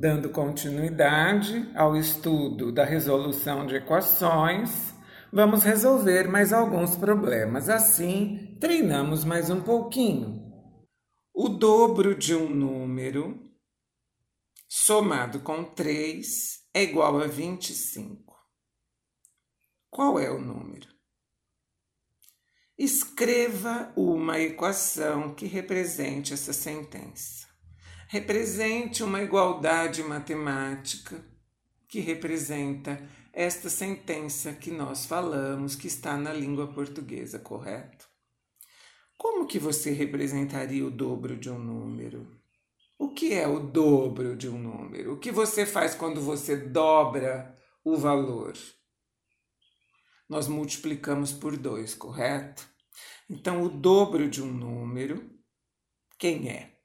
Dando continuidade ao estudo da resolução de equações, vamos resolver mais alguns problemas. Assim, treinamos mais um pouquinho. O dobro de um número somado com 3 é igual a 25. Qual é o número? Escreva uma equação que represente essa sentença. Represente uma igualdade matemática que representa esta sentença que nós falamos que está na língua portuguesa, correto? Como que você representaria o dobro de um número? O que é o dobro de um número? O que você faz quando você dobra o valor? Nós multiplicamos por 2, correto? Então, o dobro de um número, quem é?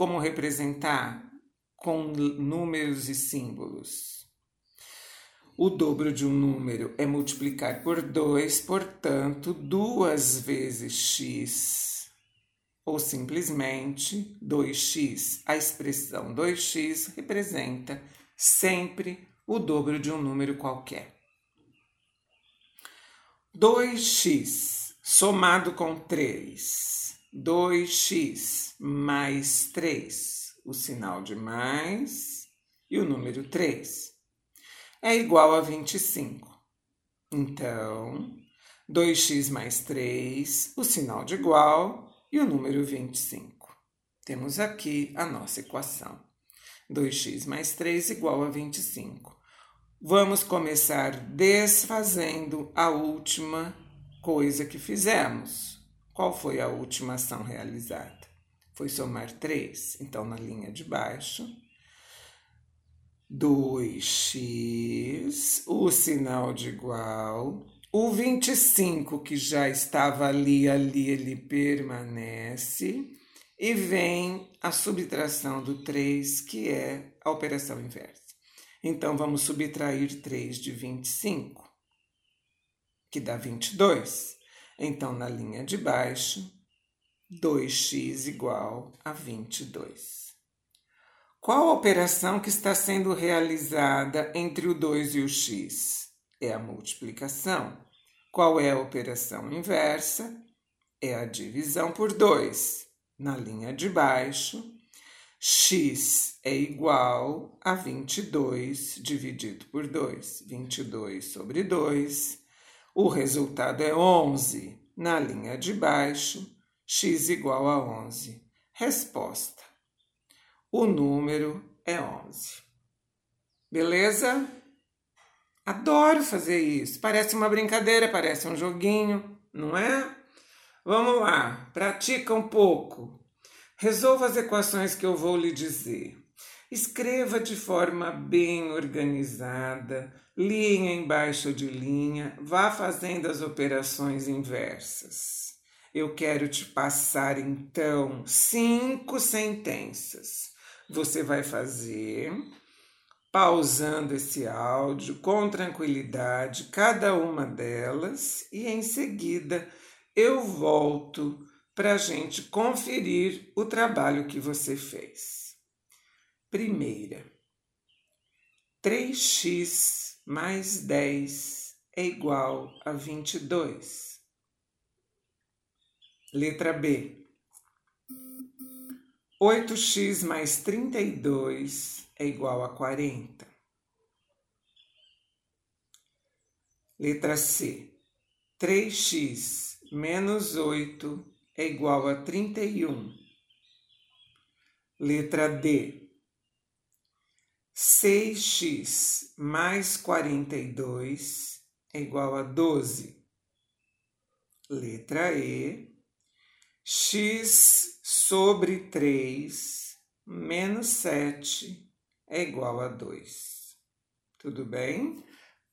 Como representar? Com números e símbolos. O dobro de um número é multiplicar por 2, portanto, duas vezes x, ou simplesmente 2x. A expressão 2x representa sempre o dobro de um número qualquer. 2x somado com 3. 2x mais 3, o sinal de mais e o número 3, é igual a 25. Então, 2x mais 3, o sinal de igual e o número 25. Temos aqui a nossa equação. 2x mais 3 igual a 25. Vamos começar desfazendo a última coisa que fizemos. Qual foi a última ação realizada? Foi somar 3. Então, na linha de baixo, 2x, o sinal de igual. O 25, que já estava ali, ali, ele permanece. E vem a subtração do 3, que é a operação inversa. Então, vamos subtrair 3 de 25, que dá 22. Então, na linha de baixo, 2x igual a 22. Qual a operação que está sendo realizada entre o 2 e o x? É a multiplicação. Qual é a operação inversa? É a divisão por 2. Na linha de baixo, x é igual a 22 dividido por 2. 22 sobre 2. O resultado é 11. Na linha de baixo, x igual a 11. Resposta: o número é 11. Beleza? Adoro fazer isso. Parece uma brincadeira, parece um joguinho, não é? Vamos lá, pratica um pouco. Resolva as equações que eu vou lhe dizer. Escreva de forma bem organizada, linha embaixo de linha, vá fazendo as operações inversas. Eu quero te passar então cinco sentenças. Você vai fazer pausando esse áudio com tranquilidade, cada uma delas, e em seguida eu volto para a gente conferir o trabalho que você fez. Primeira, 3x mais 10 é igual a 22. Letra B. 8x mais 32 é igual a 40. Letra C. 3x menos 8 é igual a 31. Letra D. 6x mais 42 é igual a 12. Letra E. x sobre 3 menos 7 é igual a 2. Tudo bem?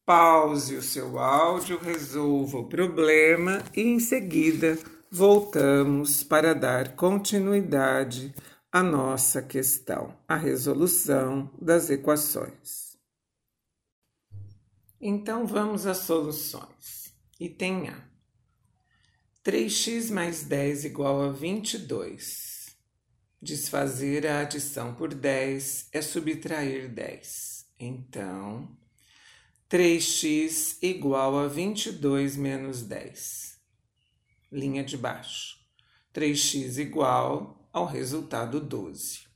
Pause o seu áudio, resolva o problema e em seguida voltamos para dar continuidade à nossa questão, a resolução das equações. Então vamos às soluções. Item A. 3x mais 10 igual a 22. Desfazer a adição por 10 é subtrair 10. Então, 3x igual a 22 menos 10. Linha de baixo. 3x igual ao resultado 12.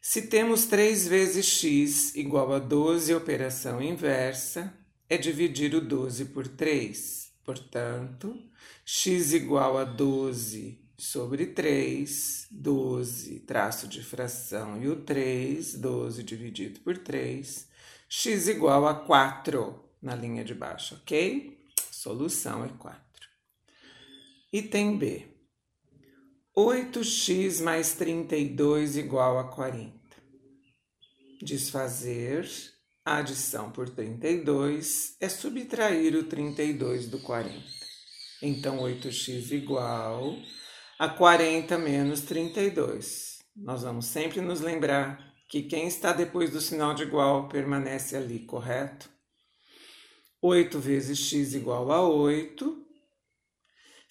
Se temos 3 vezes x igual a 12, operação inversa, é dividir o 12 por 3. Portanto, x igual a 12 sobre 3, 12, traço de fração, e o 3, 12 dividido por 3, x igual a 4 na linha de baixo, ok? Solução é 4. Item B. 8x mais 32 igual a 40. Desfazer a adição por 32 é subtrair o 32 do 40. Então, 8x igual a 40 menos 32. Nós vamos sempre nos lembrar que quem está depois do sinal de igual permanece ali, correto? 8 vezes x igual a 8.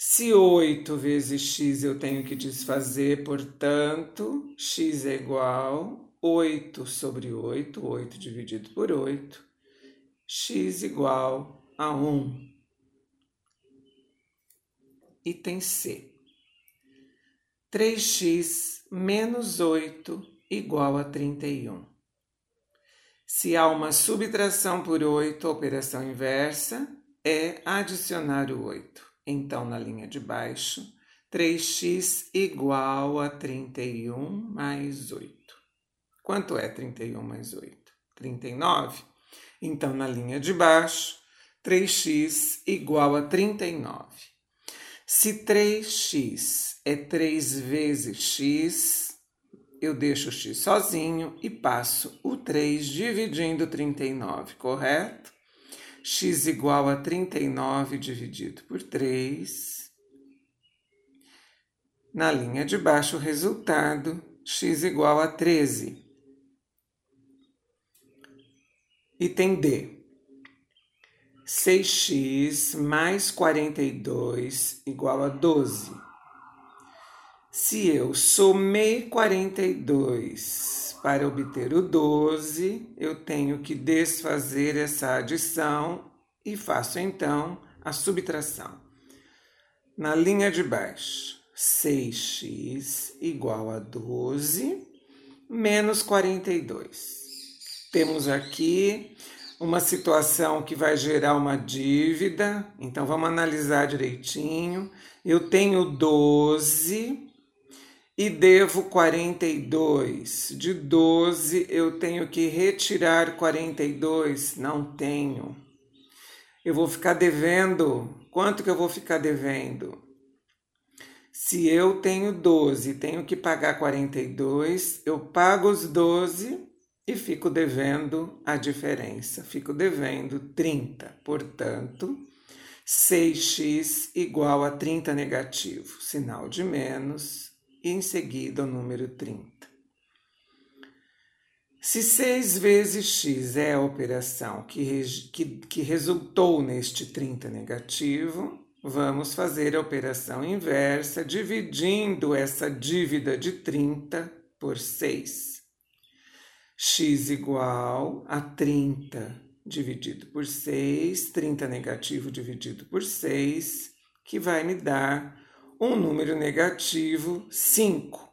Se 8 vezes x eu tenho que desfazer, portanto, x é igual a 8 sobre 8, 8 dividido por 8, x igual a 1. Item C. 3x menos 8 igual a 31. Se há uma subtração por 8, a operação inversa é adicionar o 8. Então, na linha de baixo, 3x igual a 31 mais 8. Quanto é 31 mais 8? 39. Então, na linha de baixo, 3x igual a 39. Se 3x é 3 vezes x, eu deixo o x sozinho e passo o 3 dividindo 39, correto? X igual a 39 dividido por 3. Na linha de baixo, o resultado, x igual a 13. Item D. 6x mais 42 igual a 12. Se eu somei 42 para obter o 12, eu tenho que desfazer essa adição e faço então a subtração. Na linha de baixo, 6x igual a 12 menos 42. Temos aqui uma situação que vai gerar uma dívida, então vamos analisar direitinho. Eu tenho 12 e devo 42. De 12 eu tenho que retirar 42, não tenho. Eu vou ficar devendo. Quanto que eu vou ficar devendo? Se eu tenho 12 e tenho que pagar 42, eu pago os 12 e fico devendo a diferença. Fico devendo 30. Portanto, 6x igual a 30 negativo, sinal de menos, e em seguida o número 30. Se 6 vezes x é a operação que, que, que resultou neste 30 negativo, vamos fazer a operação inversa, dividindo essa dívida de 30 por 6 x igual a 30 dividido por 6, 30 negativo dividido por 6, que vai me dar um número negativo 5.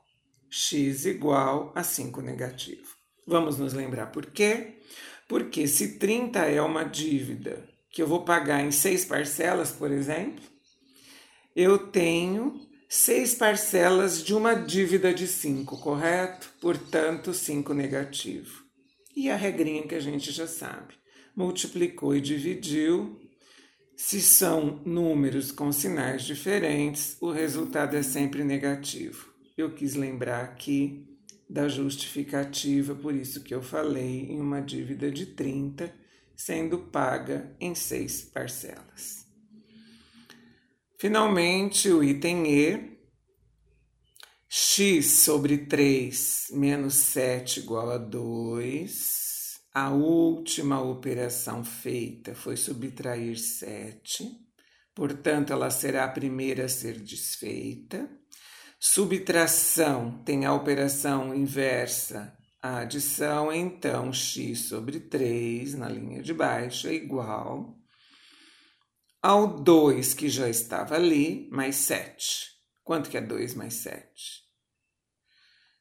x igual a 5 negativo. Vamos nos lembrar por quê? Porque se 30 é uma dívida que eu vou pagar em seis parcelas, por exemplo, eu tenho seis parcelas de uma dívida de 5, correto? Portanto, 5 negativo. E a regrinha que a gente já sabe: multiplicou e dividiu. Se são números com sinais diferentes, o resultado é sempre negativo. Eu quis lembrar aqui da justificativa, por isso que eu falei em uma dívida de 30, sendo paga em seis parcelas. Finalmente, o item E, x sobre 3 menos 7 igual a 2. A última operação feita foi subtrair 7, portanto, ela será a primeira a ser desfeita. Subtração tem a operação inversa à adição, então x sobre 3 na linha de baixo é igual ao 2 que já estava ali, mais 7. Quanto que é 2 mais 7?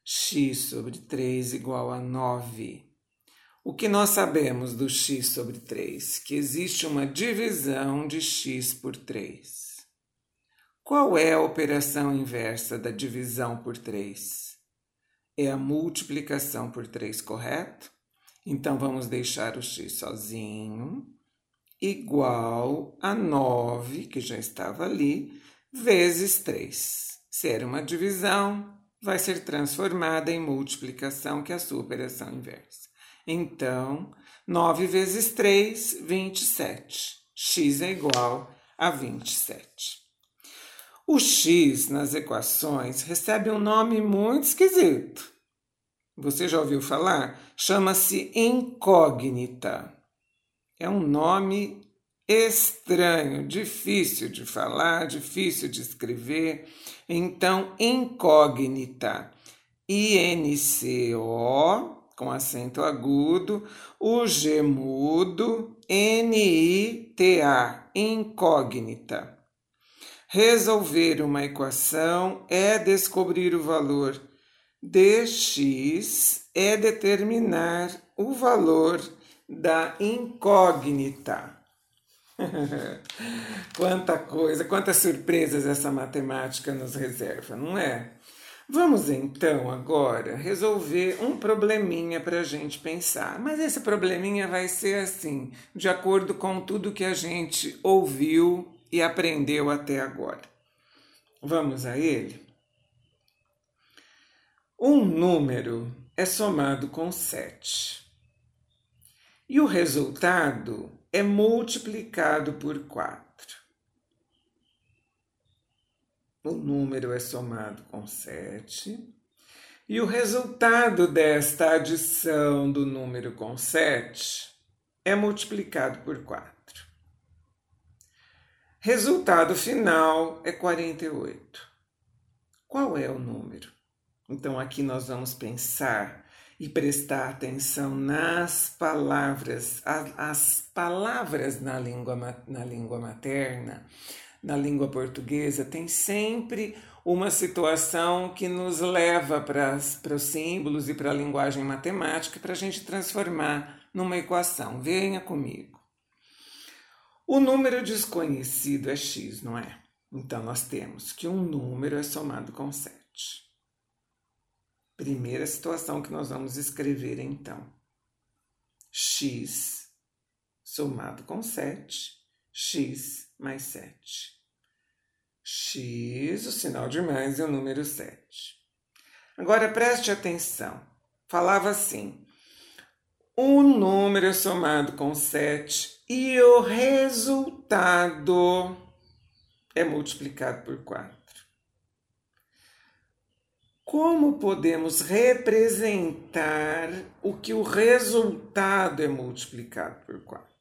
x sobre 3 igual a 9. O que nós sabemos do x sobre 3? Que existe uma divisão de x por 3. Qual é a operação inversa da divisão por 3? É a multiplicação por 3, correto? Então vamos deixar o x sozinho, igual a 9, que já estava ali, vezes 3. Se era uma divisão, vai ser transformada em multiplicação, que é a sua operação inversa. Então, 9 vezes 3, 27. x é igual a 27. O x nas equações recebe um nome muito esquisito. Você já ouviu falar? Chama-se incógnita. É um nome estranho, difícil de falar, difícil de escrever. Então, incógnita. I-N-C-O, com acento agudo, o G mudo, N-I-T-A, incógnita. Resolver uma equação é descobrir o valor dx, é determinar o valor da incógnita. Quanta coisa, quantas surpresas essa matemática nos reserva, não é? Vamos então agora resolver um probleminha para a gente pensar. Mas esse probleminha vai ser assim, de acordo com tudo que a gente ouviu e aprendeu até agora. Vamos a ele? Um número é somado com 7 e o resultado é multiplicado por 4. O número é somado com 7 e o resultado desta adição do número com 7 é multiplicado por 4. Resultado final é 48. Qual é o número? Então aqui nós vamos pensar e prestar atenção nas palavras, as palavras na língua, na língua materna, na língua portuguesa, tem sempre uma situação que nos leva para, para os símbolos e para a linguagem matemática para a gente transformar numa equação. Venha comigo. O número desconhecido é x, não é? Então nós temos que um número é somado com 7. Primeira situação que nós vamos escrever então. x somado com 7, x mais 7. x, o sinal de mais, é o número 7. Agora preste atenção. Falava assim: um número é somado com 7 e o resultado é multiplicado por 4. Como podemos representar o que o resultado é multiplicado por 4?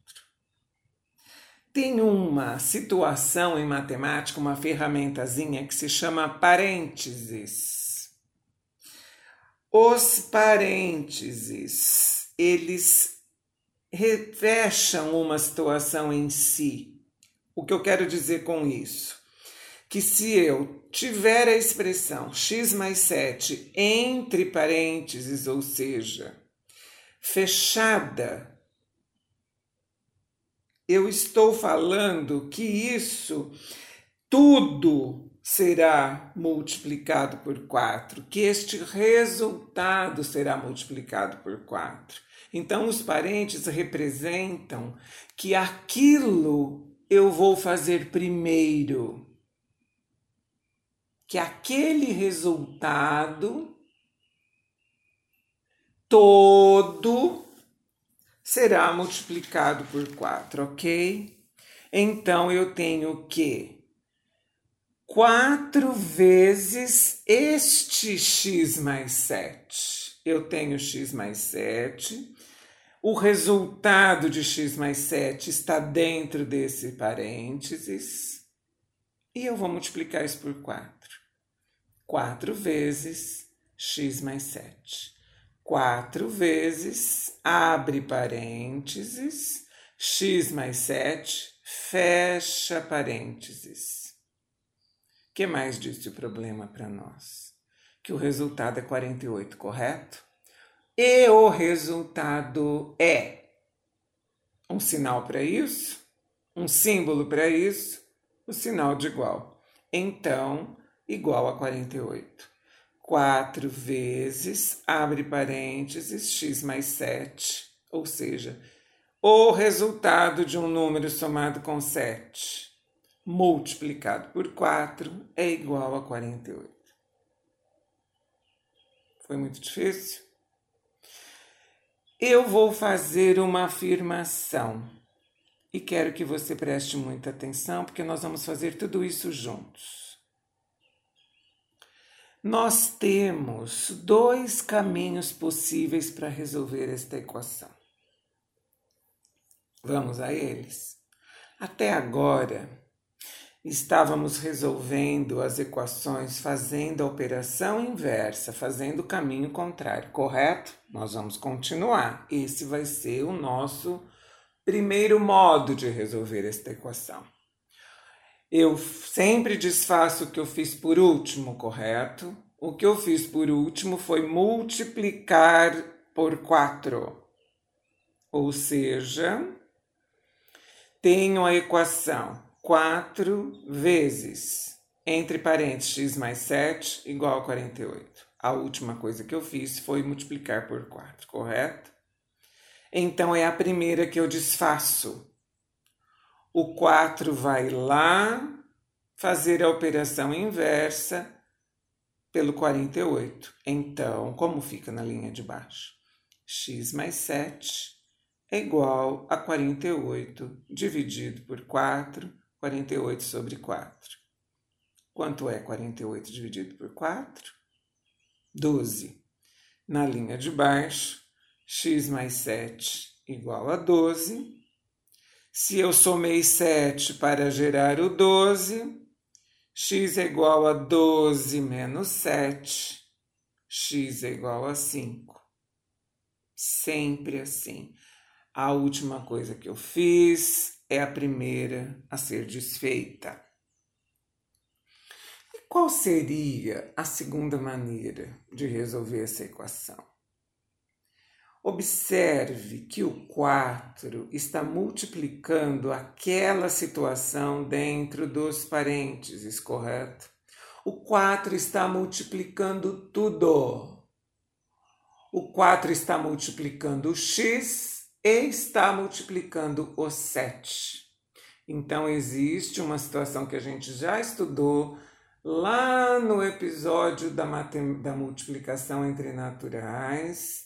Tem uma situação em matemática, uma ferramentazinha que se chama parênteses. Os parênteses, eles revestam uma situação em si. O que eu quero dizer com isso? Que se eu tiver a expressão x mais 7 entre parênteses, ou seja, fechada, eu estou falando que isso tudo será multiplicado por 4, que este resultado será multiplicado por 4. Então, os parentes representam que aquilo eu vou fazer primeiro, que aquele resultado todo será multiplicado por 4, ok? Então eu tenho que 4 vezes este x mais 7. Eu tenho x mais 7 o resultado de x mais 7 está dentro desse parênteses. E eu vou multiplicar isso por 4. 4 vezes x mais 7. 4 vezes, abre parênteses, x mais 7, fecha parênteses. O que mais disse o problema para nós? Que o resultado é 48, correto? E o resultado é um sinal para isso, um símbolo para isso, o sinal de igual. Então, igual a 48. 4 vezes, abre parênteses, x mais 7, ou seja, o resultado de um número somado com 7 multiplicado por 4 é igual a 48. Foi muito difícil? Eu vou fazer uma afirmação e quero que você preste muita atenção, porque nós vamos fazer tudo isso juntos. Nós temos dois caminhos possíveis para resolver esta equação. Vamos a eles. Até agora, estávamos resolvendo as equações fazendo a operação inversa, fazendo o caminho contrário, correto? Nós vamos continuar. Esse vai ser o nosso primeiro modo de resolver esta equação. Eu sempre desfaço o que eu fiz por último, correto? O que eu fiz por último foi multiplicar por 4. Ou seja, tenho a equação 4 vezes, entre parênteses, x mais 7 igual a 48. A última coisa que eu fiz foi multiplicar por 4, correto? Então é a primeira que eu desfaço. O 4 vai lá fazer a operação inversa pelo 48. Então, como fica na linha de baixo? x mais 7 é igual a 48 dividido por 4, 48 sobre 4. Quanto é 48 dividido por 4? 12. Na linha de baixo, x mais 7 igual a 12. Se eu somei 7 para gerar o 12, x é igual a 12 menos 7, x é igual a 5. Sempre assim. A última coisa que eu fiz é a primeira a ser desfeita. E qual seria a segunda maneira de resolver essa equação? Observe que o 4 está multiplicando aquela situação dentro dos parênteses, correto? O 4 está multiplicando tudo. O 4 está multiplicando o x e está multiplicando o 7. Então, existe uma situação que a gente já estudou lá no episódio da, da multiplicação entre naturais,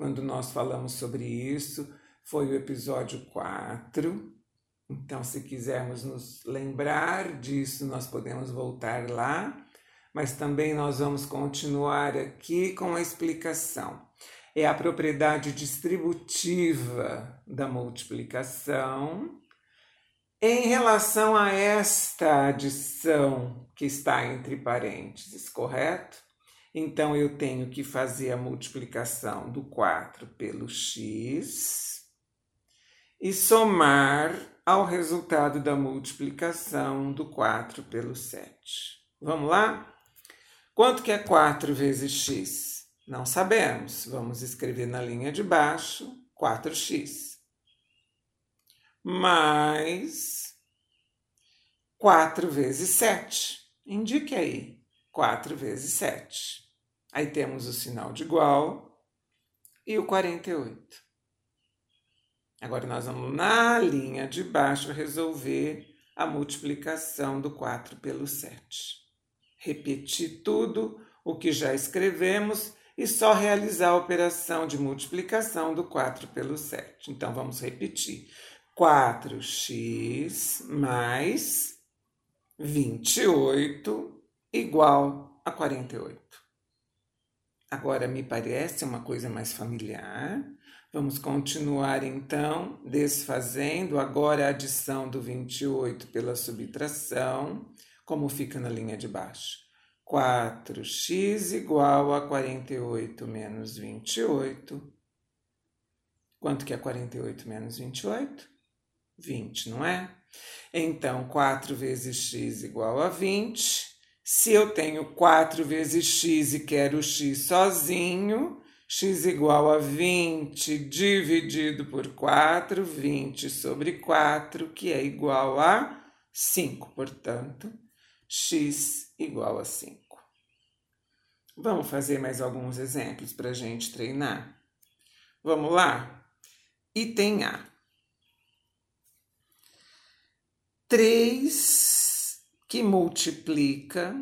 quando nós falamos sobre isso, foi o episódio 4. Então, se quisermos nos lembrar disso, nós podemos voltar lá, mas também nós vamos continuar aqui com a explicação. É a propriedade distributiva da multiplicação em relação a esta adição que está entre parênteses, correto? Então, eu tenho que fazer a multiplicação do 4 pelo x e somar ao resultado da multiplicação do 4 pelo 7. Vamos lá? Quanto que é 4 vezes x? Não sabemos. Vamos escrever na linha de baixo 4x. Mais 4 vezes 7. Indique aí. 4 vezes 7. Aí temos o sinal de igual e o 48. Agora nós vamos na linha de baixo resolver a multiplicação do 4 pelo 7. Repetir tudo o que já escrevemos e só realizar a operação de multiplicação do 4 pelo 7. Então vamos repetir. 4x mais 28 igual a 48. Agora me parece uma coisa mais familiar. Vamos continuar então desfazendo agora a adição do 28 pela subtração, como fica na linha de baixo. 4x igual a 48 menos 28. Quanto que é 48 menos 28? 20, não é? Então, 4 vezes x igual a 20. Se eu tenho 4 vezes x e quero x sozinho, x igual a 20 dividido por 4, 20 sobre 4, que é igual a 5. Portanto, x igual a 5. Vamos fazer mais alguns exemplos para a gente treinar? Vamos lá? Item A. 3 que multiplica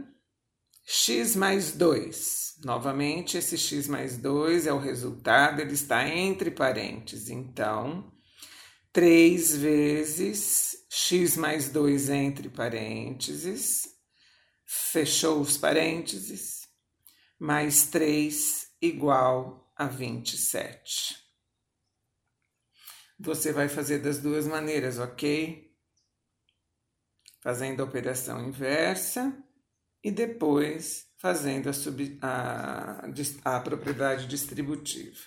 x mais 2. Novamente, esse x mais 2 é o resultado, ele está entre parênteses. Então, 3 vezes x mais 2 entre parênteses, fechou os parênteses, mais 3 igual a 27. Você vai fazer das duas maneiras, ok? Fazendo a operação inversa e depois fazendo a, sub, a, a propriedade distributiva.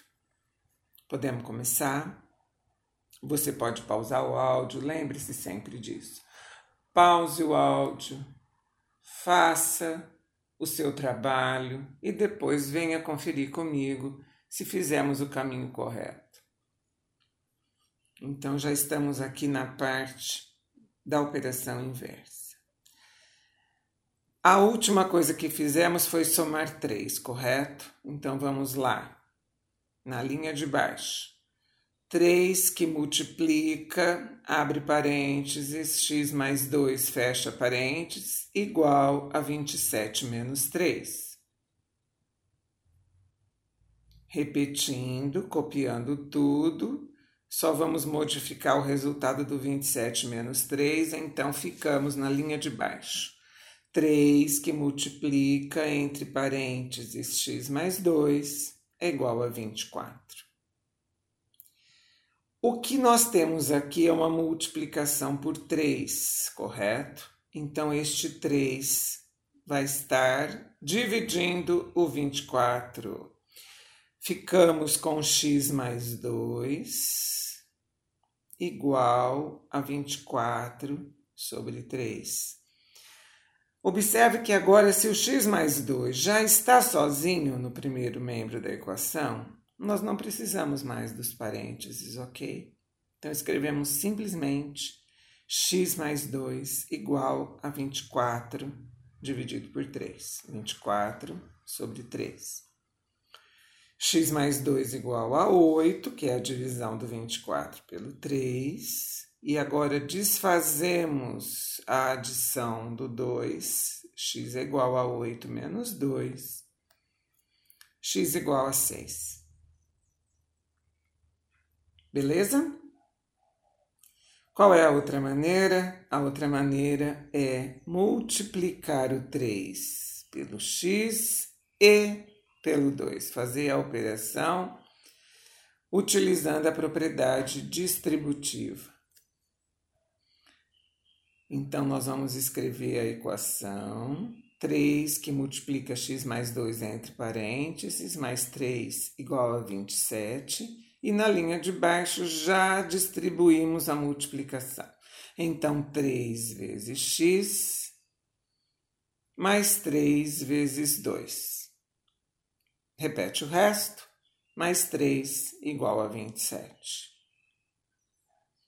Podemos começar? Você pode pausar o áudio, lembre-se sempre disso. Pause o áudio, faça o seu trabalho e depois venha conferir comigo se fizemos o caminho correto. Então já estamos aqui na parte da operação inversa. A última coisa que fizemos foi somar 3, correto? Então vamos lá. Na linha de baixo. 3 que multiplica, abre parênteses, x mais 2, fecha parênteses, igual a 27 menos 3. Repetindo, copiando tudo, só vamos modificar o resultado do 27 menos 3, então ficamos na linha de baixo. 3 que multiplica entre parênteses x mais 2 é igual a 24. O que nós temos aqui é uma multiplicação por 3, correto? Então, este 3 vai estar dividindo o 24. Ficamos com x mais 2 igual a 24 sobre 3. Observe que agora, se o x mais 2 já está sozinho no primeiro membro da equação, nós não precisamos mais dos parênteses, ok? Então, escrevemos simplesmente x mais 2 igual a 24 dividido por 3. 24 sobre 3. X mais 2 igual a 8, que é a divisão do 24 pelo 3. E agora desfazemos a adição do 2, x é igual a 8 menos 2, x igual a 6. Beleza? Qual é a outra maneira? A outra maneira é multiplicar o 3 pelo x e pelo 2. Fazer a operação utilizando a propriedade distributiva. Então, nós vamos escrever a equação 3 que multiplica x mais 2 entre parênteses, mais 3 igual a 27. E na linha de baixo já distribuímos a multiplicação. Então, 3 vezes x mais 3 vezes 2. Repete o resto, mais 3 igual a 27.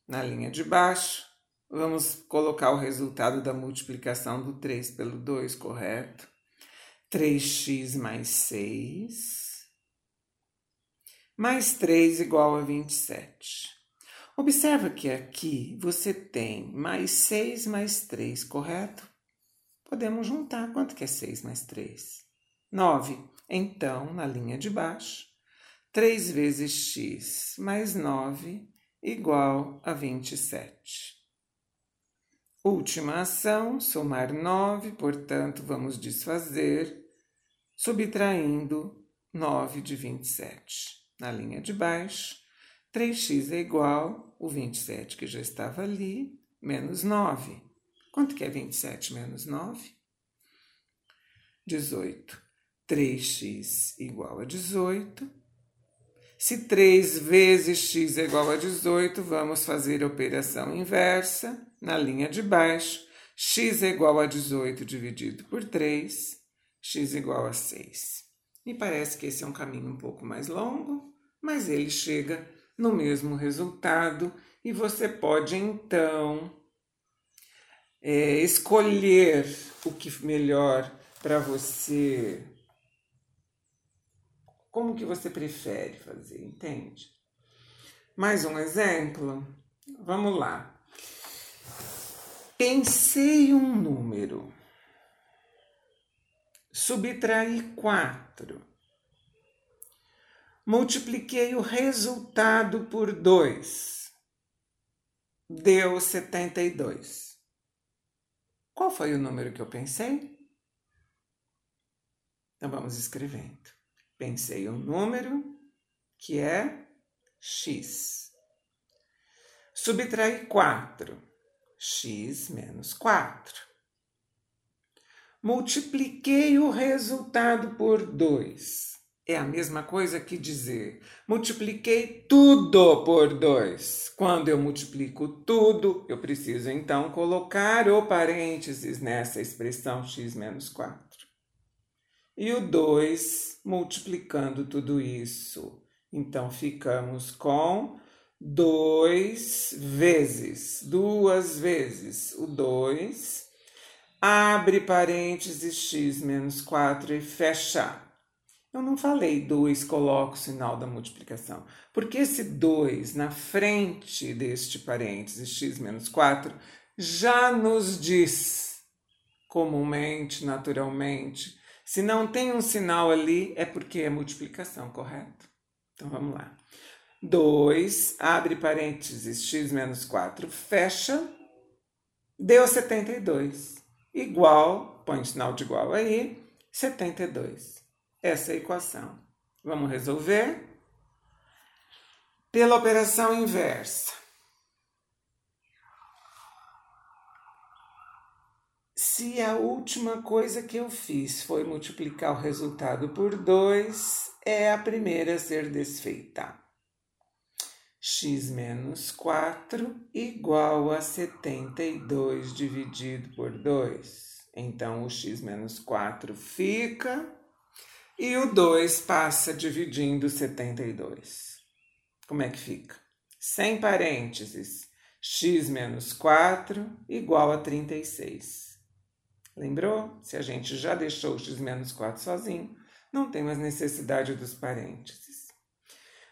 Na linha de baixo, Vamos colocar o resultado da multiplicação do 3 pelo 2, correto? 3x mais 6, mais 3 igual a 27. Observa que aqui você tem mais 6 mais 3, correto? Podemos juntar. Quanto que é 6 mais 3? 9. Então, na linha de baixo, 3 vezes x mais 9 igual a 27. Última ação, somar 9, portanto, vamos desfazer, subtraindo 9 de 27. Na linha de baixo, 3x é igual, o 27 que já estava ali, menos 9. Quanto que é 27 menos 9? 18. 3x igual a 18. Se 3 vezes x é igual a 18, vamos fazer a operação inversa na linha de baixo. x é igual a 18 dividido por 3, x igual a 6. Me parece que esse é um caminho um pouco mais longo, mas ele chega no mesmo resultado e você pode então é, escolher o que melhor para você. Como que você prefere fazer, entende? Mais um exemplo? Vamos lá. Pensei um número. Subtraí 4. Multipliquei o resultado por 2. Deu 72. Qual foi o número que eu pensei? Então vamos escrevendo. Pensei um número que é x. Subtraí 4. x menos 4. Multipliquei o resultado por 2. É a mesma coisa que dizer multipliquei tudo por 2. Quando eu multiplico tudo, eu preciso então colocar o parênteses nessa expressão x menos 4. E o 2 multiplicando tudo isso. Então ficamos com 2 vezes, duas vezes o 2, abre parênteses x menos 4 e fecha. Eu não falei 2, coloco o sinal da multiplicação. Porque esse 2 na frente deste parênteses x menos 4 já nos diz, comumente, naturalmente, se não tem um sinal ali, é porque é multiplicação, correto? Então vamos lá. 2, abre parênteses, x menos 4, fecha, deu 72. Igual, põe sinal de igual aí, 72 essa equação. Vamos resolver pela operação inversa. Se a última coisa que eu fiz foi multiplicar o resultado por 2, é a primeira a ser desfeita. x menos 4 igual a 72 dividido por 2. Então, o x menos 4 fica e o 2 passa dividindo 72. Como é que fica? Sem parênteses, x menos 4 igual a 36. Lembrou? Se a gente já deixou o x menos 4 sozinho, não tem mais necessidade dos parênteses.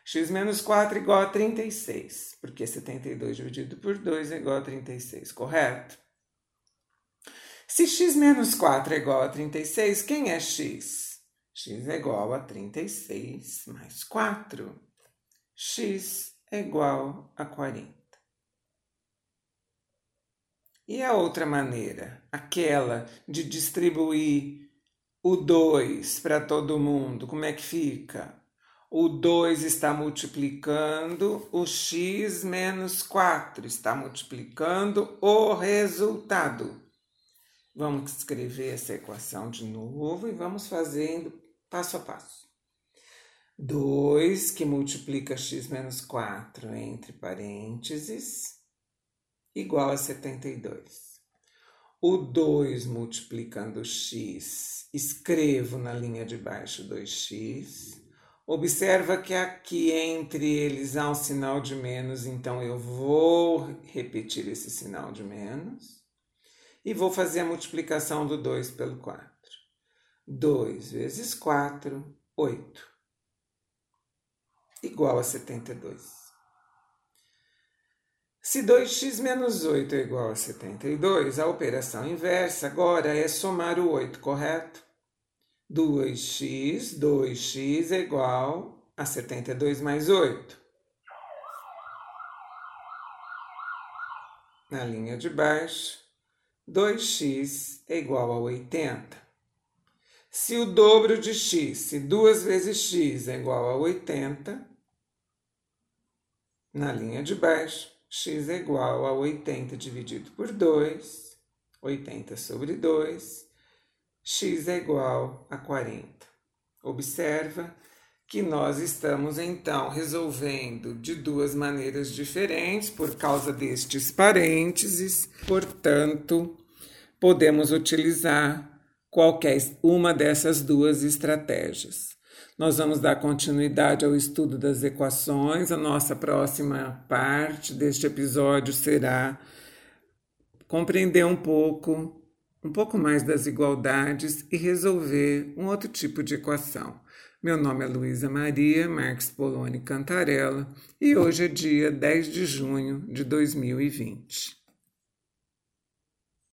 x menos 4 igual a 36, porque 72 dividido por 2 é igual a 36, correto? Se x menos 4 é igual a 36, quem é x? x é igual a 36 mais 4. x é igual a 40. E a outra maneira, aquela de distribuir o 2 para todo mundo, como é que fica? O 2 está multiplicando o x menos 4, está multiplicando o resultado. Vamos escrever essa equação de novo e vamos fazendo passo a passo. 2 que multiplica x menos 4 entre parênteses, igual a 72. O 2 multiplicando x, escrevo na linha de baixo 2x. Observa que aqui entre eles há um sinal de menos, então eu vou repetir esse sinal de menos. E vou fazer a multiplicação do 2 pelo 4. 2 vezes 4, 8. Igual a 72. Se 2x menos 8 é igual a 72, a operação inversa agora é somar o 8, correto? 2x, 2x é igual a 72 mais 8. Na linha de baixo, 2x é igual a 80. Se o dobro de x, se 2 vezes x é igual a 80, na linha de baixo, x é igual a 80 dividido por 2, 80 sobre 2, x é igual a 40. Observa que nós estamos então resolvendo de duas maneiras diferentes por causa destes parênteses, portanto, podemos utilizar qualquer uma dessas duas estratégias. Nós vamos dar continuidade ao estudo das equações. A nossa próxima parte deste episódio será compreender um pouco um pouco mais das igualdades e resolver um outro tipo de equação. Meu nome é Luísa Maria Marques Poloni Cantarella e hoje é dia 10 de junho de 2020.